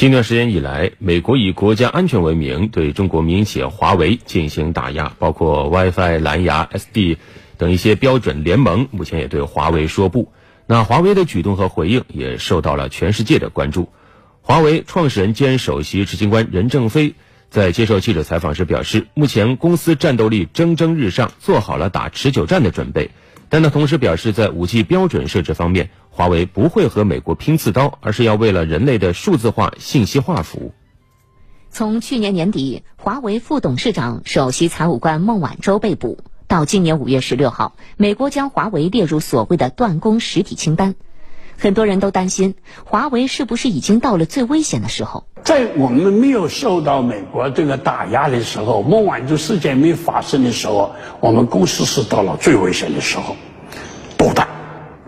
近段时间以来，美国以国家安全为名，对中国民营企业华为进行打压，包括 WiFi、蓝牙、SD 等一些标准联盟，目前也对华为说不。那华为的举动和回应也受到了全世界的关注。华为创始人兼首席执行官任正非在接受记者采访时表示，目前公司战斗力蒸蒸日上，做好了打持久战的准备。但他同时表示，在 5G 标准设置方面，华为不会和美国拼刺刀，而是要为了人类的数字化、信息化服务。从去年年底，华为副董事长、首席财务官孟晚舟被捕，到今年五月十六号，美国将华为列入所谓的断供实体清单。很多人都担心，华为是不是已经到了最危险的时候？在我们没有受到美国这个打压的时候，孟晚舟事件没发生的时候，我们公司是到了最危险的时候，多大？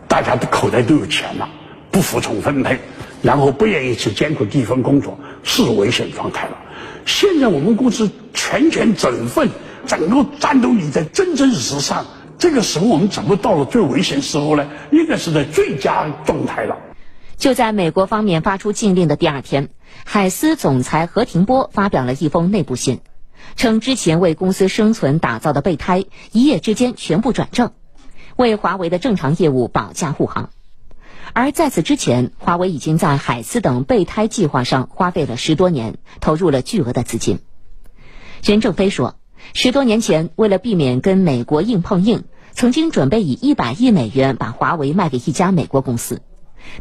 大家的口袋都有钱了，不服从分配，然后不愿意去艰苦地方工作，是危险状态了。现在我们公司全权整份，整个战斗力在蒸蒸日上，这个时候我们怎么到了最危险时候呢？应该是在最佳状态了。就在美国方面发出禁令的第二天，海思总裁何庭波发表了一封内部信，称之前为公司生存打造的备胎一夜之间全部转正，为华为的正常业务保驾护航。而在此之前，华为已经在海思等备胎计划上花费了十多年，投入了巨额的资金。任正非说，十多年前为了避免跟美国硬碰硬，曾经准备以一百亿美元把华为卖给一家美国公司。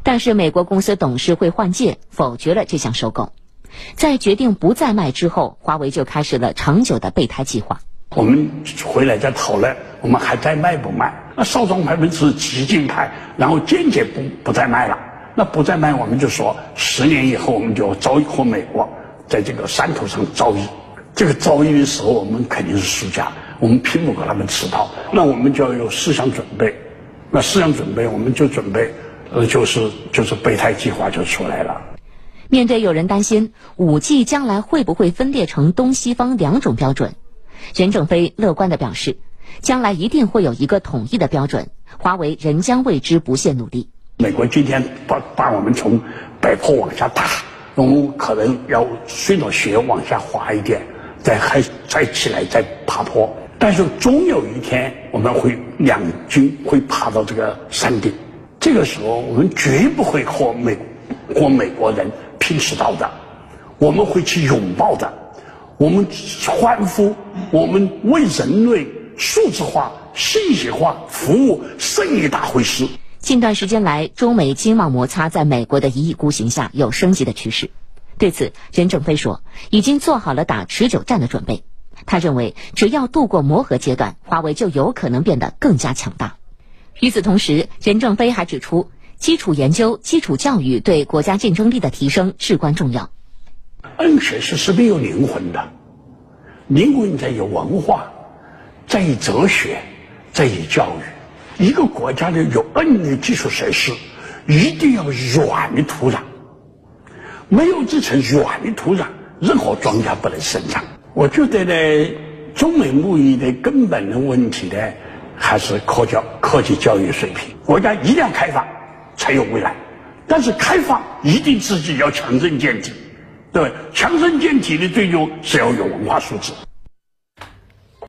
但是美国公司董事会换届，否决了这项收购。在决定不再卖之后，华为就开始了长久的备胎计划。我们回来再讨论，我们还在卖不卖？那少壮派们是激进派，然后坚决不不再卖了。那不再卖，我们就说十年以后我们就要遭遇和美国在这个山头上遭遇。这个遭遇的时候，我们肯定是输家，我们拼不过他们吃套。那我们就要有思想准备。那思想准备，我们就准备。呃，就是就是备胎计划就出来了。面对有人担心五 G 将来会不会分裂成东西方两种标准，任正非乐观的表示，将来一定会有一个统一的标准，华为仍将为之不懈努力。美国今天把把我们从北坡往下打，我们可能要顺着雪往下滑一点，再还再起来再爬坡，但是终有一天我们会两军会爬到这个山顶。这个时候，我们绝不会和美和美国人拼刺刀的，我们会去拥抱的，我们欢呼，我们为人类数字化、信息化服务胜一大回事。近段时间来，中美经贸摩擦在美国的一意孤行下有升级的趋势。对此，任正非说，已经做好了打持久战的准备。他认为，只要度过磨合阶段，华为就有可能变得更加强大。与此同时，任正非还指出，基础研究、基础教育对国家竞争力的提升至关重要。N 学是是没有灵魂的，灵魂在于文化，在于哲学，在于教育。一个国家的有硬的基础设施，一定要软的土壤。没有这层软的土壤，任何庄稼不能生长。我觉得呢，中美贸易的根本的问题呢。还是科教、科技教育水平，国家一定要开放，才有未来。但是开放一定自己要强身健体，对强身健体的最终是要有文化素质。